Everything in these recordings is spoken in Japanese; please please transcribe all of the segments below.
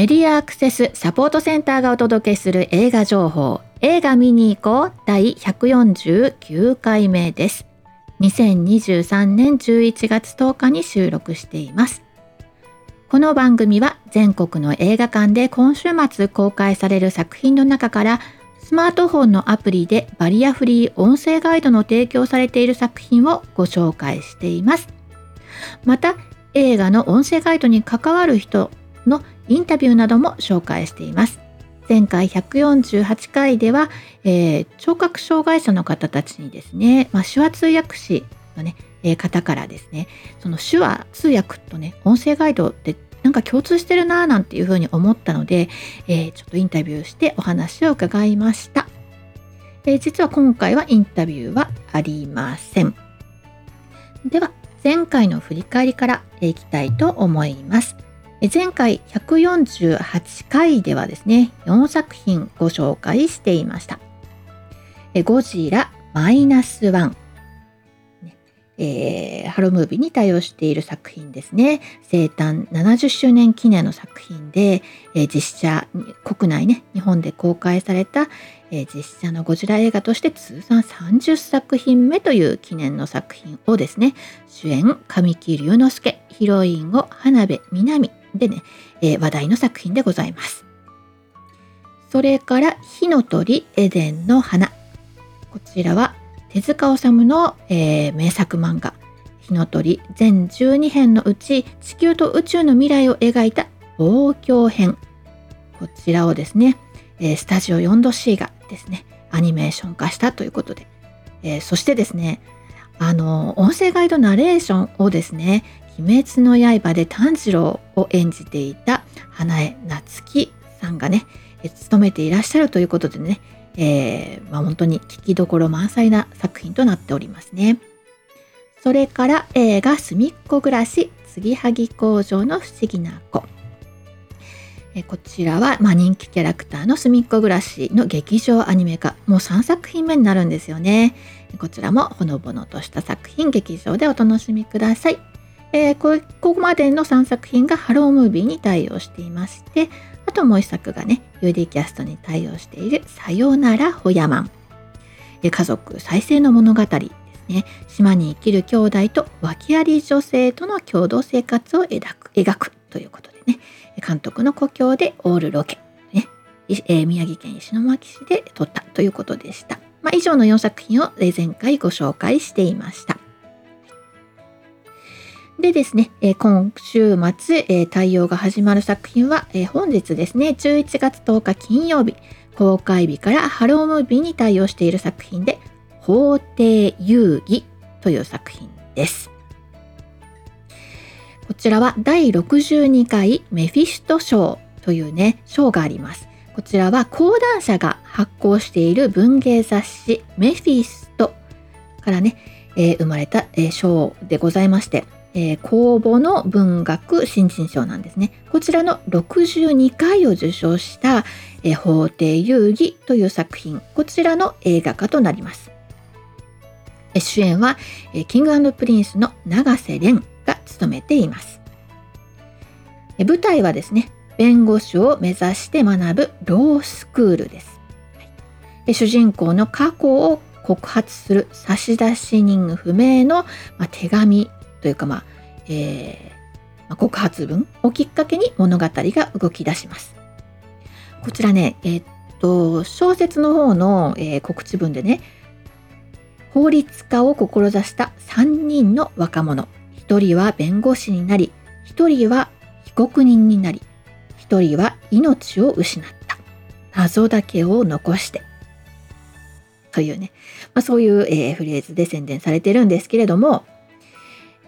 メディアアクセスサポートセンターがお届けする映画情報。映画見に行こう。第149回目です。2023年11月10日に収録しています。この番組は全国の映画館で今週末公開される作品の中からスマートフォンのアプリでバリアフリー音声ガイドの提供されている作品をご紹介しています。また映画の音声ガイドに関わる人のインタビューなども紹介しています。前回148回では、えー、聴覚障害者の方たちにですね、まあ、手話通訳士のね、えー、方からですね、その手話通訳とね、音声ガイドってなんか共通してるなぁなんていうふうに思ったので、えー、ちょっとインタビューしてお話を伺いました。えー、実は今回はインタビューはありません。では、前回の振り返りからいきたいと思います。前回148回ではですね、4作品ご紹介していました。ゴジラマイナスワン、えー、ハロムービーに対応している作品ですね。生誕70周年記念の作品で、えー、実写、国内ね、日本で公開された、えー、実写のゴジラ映画として通算30作品目という記念の作品をですね、主演神木隆之介、ヒロインを花部みなみ、でね、えー、話題の作品でございます。それから火の鳥エデンの花。こちらは手塚治虫の、えー、名作漫画火の鳥全12編のうち地球と宇宙の未来を描いた望郷編。こちらをですね、えー、スタジオ 4°C がですね、アニメーション化したということで、えー、そしてですね、あの、音声ガイドナレーションをですね、鬼滅の刃で炭治郎を演じていた花江夏樹さんがね、務めていらっしゃるということでね、えー、まあ、本当に聞きどころ満載な作品となっておりますね。それから映画すみっこ暮らし、継ぎはぎ工場の不思議な子。えこちらは、まあ、人気キャラクターのすみっこ暮らしの劇場アニメ化。もう3作品目になるんですよね。こちらもほのぼのとした作品、劇場でお楽しみください。えー、ここまでの3作品がハロームービーに対応していましてあともう1作がね UD キャストに対応している「さよならホヤマン」家族再生の物語ですね島に生きる兄弟と訳あり女性との共同生活を描く描くということでね監督の故郷でオールロケ、ねえー、宮城県石巻市で撮ったということでした。まあ、以上の4作品を前回ご紹介していました。でですね、え、今週末、え、対応が始まる作品は、え、本日ですね、11月10日金曜日、公開日からハロームービーに対応している作品で、法廷遊戯という作品です。こちらは第62回メフィスト賞というね、賞があります。こちらは講談社が発行している文芸雑誌メフィストからね、えー、生まれた、えー、賞でございまして、えー、公募の文学新人賞なんですね。こちらの62回を受賞した、えー、法廷遊戯という作品、こちらの映画化となります。えー、主演は、えー、 King & Prince の永瀬廉が務めています。えー、舞台はですね、弁護士を目指して学ぶロースクールです。はい、主人公の過去を告発する差出人不明の、まあ、手紙というかまあ、えー、告発文をきっかけに物語が動き出します。こちらね、えー、っと、小説の方の、えー、告知文でね、法律家を志した3人の若者。1人は弁護士になり、1人は被告人になり、1人は命を失った。謎だけを残して。というね、まあ、そういう、えー、フレーズで宣伝されてるんですけれども、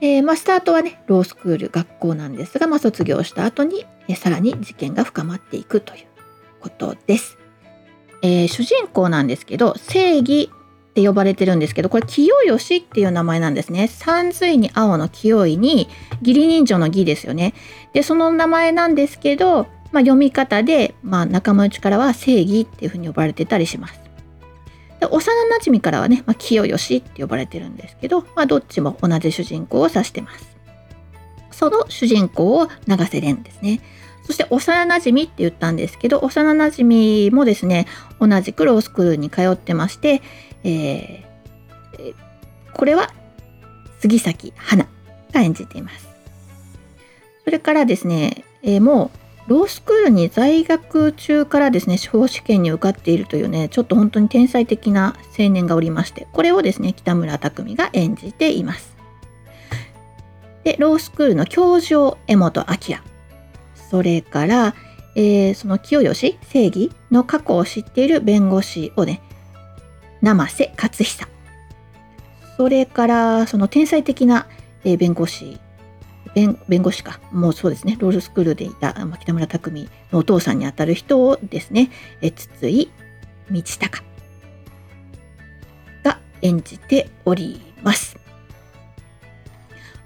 えー、まあ、スタートはねロースクール学校なんですが、まあ、卒業した後に、えー、さらに事件が深まっていくということです。えー、主人公なんですけど正義って呼ばれてるんですけどこれ清吉っていう名前なんですね。三髄に青の清いに義理人情の義ですよね。でその名前なんですけど、まあ、読み方で、まあ、仲間内からは正義っていうふうに呼ばれてたりします。で幼なじみからはね、まあ、清吉って呼ばれてるんですけど、まあ、どっちも同じ主人公を指してます。その主人公を永瀬廉ですね。そして幼なじみって言ったんですけど幼なじみもですね同じくロースクールに通ってまして、えー、これは杉咲花が演じています。それからですね、えー、もうロースクールに在学中からですね司法試験に受かっているというねちょっと本当に天才的な青年がおりましてこれをですね北村匠海が演じています。でロースクールの教授を江本明それから、えー、その清吉正義の過去を知っている弁護士をね生瀬勝久それからその天才的な、え、弁護士弁弁護士かもうそうですねロールスクールでいた北村匠海のお父さんにあたる人をですね、え、筒井道隆が演じております。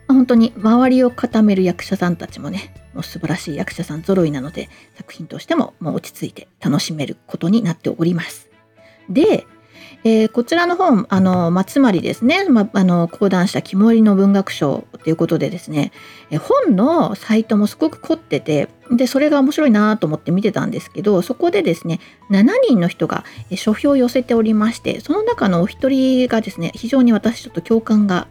本当に周りを固める役者さんたちもねもう素晴らしい役者さん揃いなので作品としてももう落ち着いて楽しめることになっております。で、えー、こちらの本、あの、まあ、つまりですね、まあ、の、講談した肝入りの文学賞ということでですね、え本のサイトもすごく凝ってて、で、それが面白いなと思って見てたんですけど、そこでですね、7人の人が書評を寄せておりまして、その中のお一人がですね、非常に私ちょっと共感が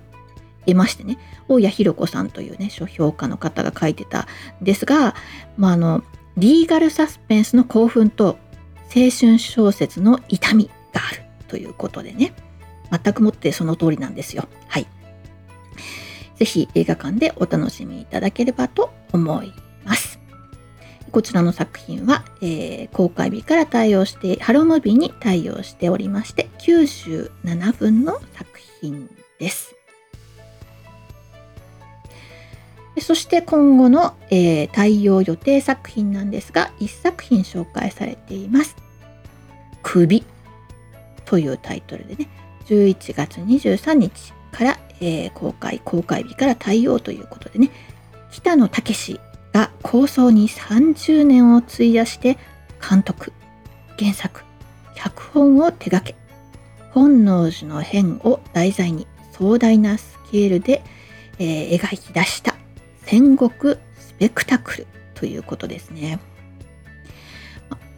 得ましてね、大谷弘子さんというね、書評家の方が書いてたんですが、まあ、あの、リーガルサスペンスの興奮と青春小説の痛みがある。ということでね、全くもってその通りなんですよ。はい。ぜひ映画館でお楽しみいただければと思います。こちらの作品は、えー、公開日から対応して、ハロームービーに対応しておりまして、97分の作品です。そして今後の、えー、対応予定作品なんですが、1作品紹介されています。首というタイトルでね、11月23日から、えー、公開、公開日から対応ということでね、北野武が構想に30年を費やして監督、原作、脚本を手掛け、本能寺の変を題材に壮大なスケールで、えー、描き出した戦国スペクタクルということですね。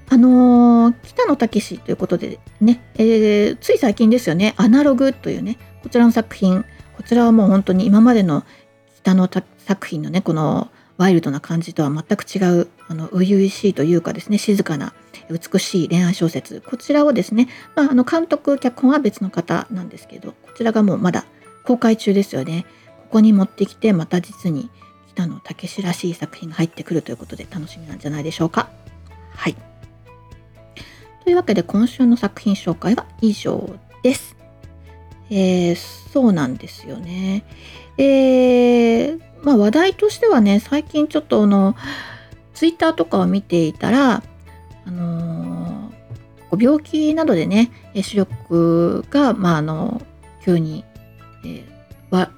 あのー、北野武ということでね、えー、つい最近ですよね、アナログというね、こちらの作品、こちらはもう本当に今までの北野作品のね、このワイルドな感じとは全く違う、あの、初々しいというかですね、静かな、美しい恋愛小説、こちらをですね、まあ、あの、監督、脚本は別の方なんですけど、こちらがもうまだ公開中ですよね。ここに持ってきて、また実に北野武らしい作品が入ってくるということで楽しみなんじゃないでしょうか。はい。というわけで今週の作品紹介は以上です。えー、そうなんですよね。えー、まあ話題としてはね、最近ちょっとあの、ツイッターとかを見ていたら、あのー、病気などでね、視力が、まあ、あの、急に、えー、わ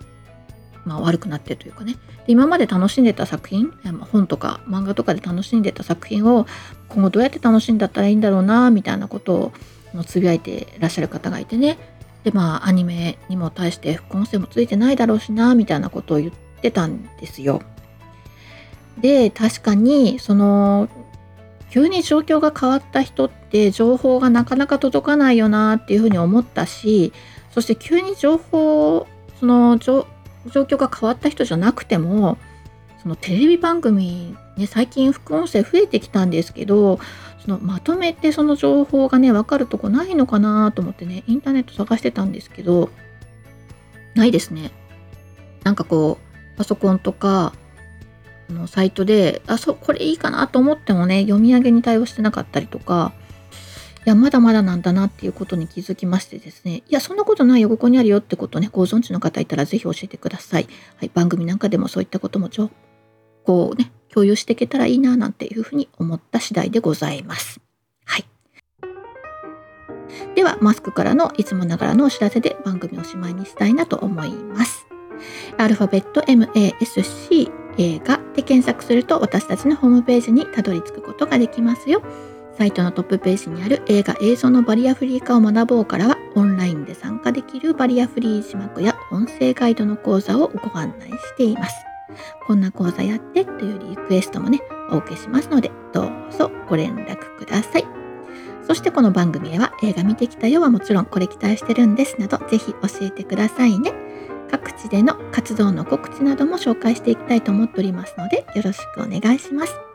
まあ、悪くなってるというかね今まで楽しんでた作品本とか漫画とかで楽しんでた作品を今後どうやって楽しんだったらいいんだろうなみたいなことをつぶやいてらっしゃる方がいてねでまあアニメにも対して副音声もついてないだろうしなみたいなことを言ってたんですよ。で確かにその急に状況が変わった人って情報がなかなか届かないよなっていうふうに思ったしそして急に情報その情状況が変わった人じゃなくてもそのテレビ番組ね最近副音声増えてきたんですけどそのまとめてその情報がね分かるとこないのかなと思ってねインターネット探してたんですけどないですね。なんかこうパソコンとかのサイトであそうこれいいかなと思ってもね読み上げに対応してなかったりとかや、まだまだなんだなっていうことに気づきましてですね、いや、そんなことないよ、ここにあるよってことね、ご存知の方いたらぜひ教えてください。はい、番組なんかでもそういったことも情報をね、共有していけたらいいな、なんていうふうに思った次第でございます。はい。では、マスクからのいつもながらのお知らせで番組おしまいにしたいなと思います。アルファベット MASC 映画で検索すると私たちのホームページにたどり着くことができますよ。サイトのトップページにある映画映像のバリアフリー化を学ぼうからはオンラインで参加できるバリアフリー字幕や音声ガイドの講座をご案内しています。こんな講座やってというリクエストもね、お受けしますので、どうぞご連絡ください。そしてこの番組では映画見てきたよはもちろんこれ期待してるんですなど、ぜひ教えてくださいね。各地での活動の告知なども紹介していきたいと思っておりますので、よろしくお願いします。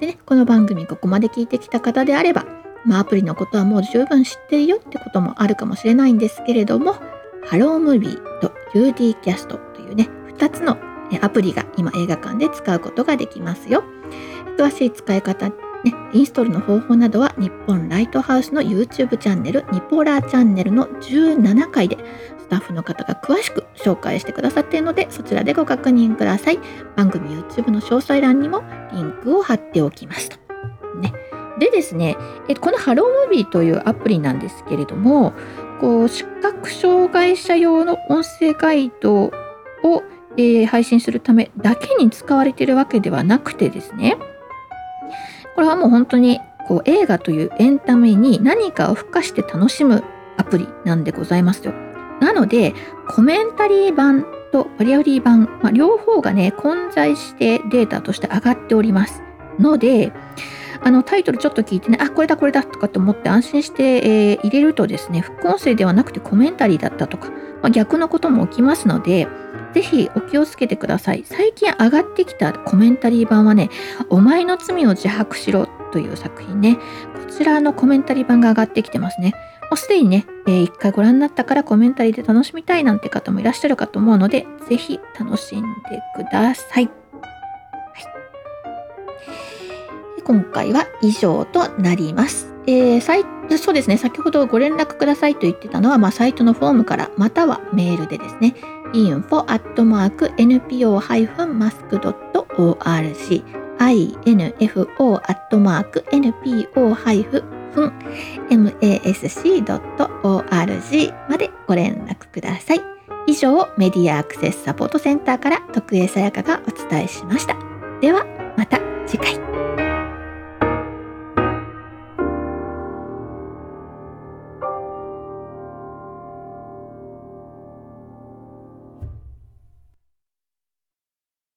でね、この番組ここまで聞いてきた方であれば、まあ、アプリのことはもう十分知ってるよってこともあるかもしれないんですけれども、ハロームービーと UD キャストというね、2つのアプリが今映画館で使うことができますよ。詳しい使い方、ね、インストールの方法などは日本ライトハウスの YouTube チャンネル、ニポラーチャンネルの17回でスタッフの方が詳しく紹介してくださっているので、そちらでご確認ください。番組 YouTube の詳細欄にもリンクを貼っておきますと。ね。でですね、このハロームービーというアプリなんですけれども、こう視覚障害者用の音声ガイドを、えー、配信するためだけに使われているわけではなくてですねこれはもう本当にこう映画というエンタメに何かを付加して楽しむアプリなんでございますよ。なのでコメンタリー版とバリアリー版、まあ、両方がね混在してデータとして上がっておりますのであのタイトルちょっと聞いてね、あ、これだこれだとかって思って安心して、えー、入れるとですね、副音声ではなくてコメンタリーだったとか、まあ、逆のことも起きますので、ぜひお気をつけてください。最近上がってきたコメンタリー版はね、お前の罪を自白しろという作品ね、こちらのコメンタリー版が上がってきてますね。もうすでにね、えー、一回ご覧になったからコメンタリーで楽しみたいなんて方もいらっしゃるかと思うので、ぜひ楽しんでください。はい今回は以上となります。えー、サイそうですね、先ほどご連絡くださいと言ってたのは、まあ、サイトのフォームからまたはメールでですね、info.npo-mask.org info.npo-mask.org 本 masc.org までご連絡ください。以上、メディアアクセスサポートセンターから徳江さやかがお伝えしました。では、また次回。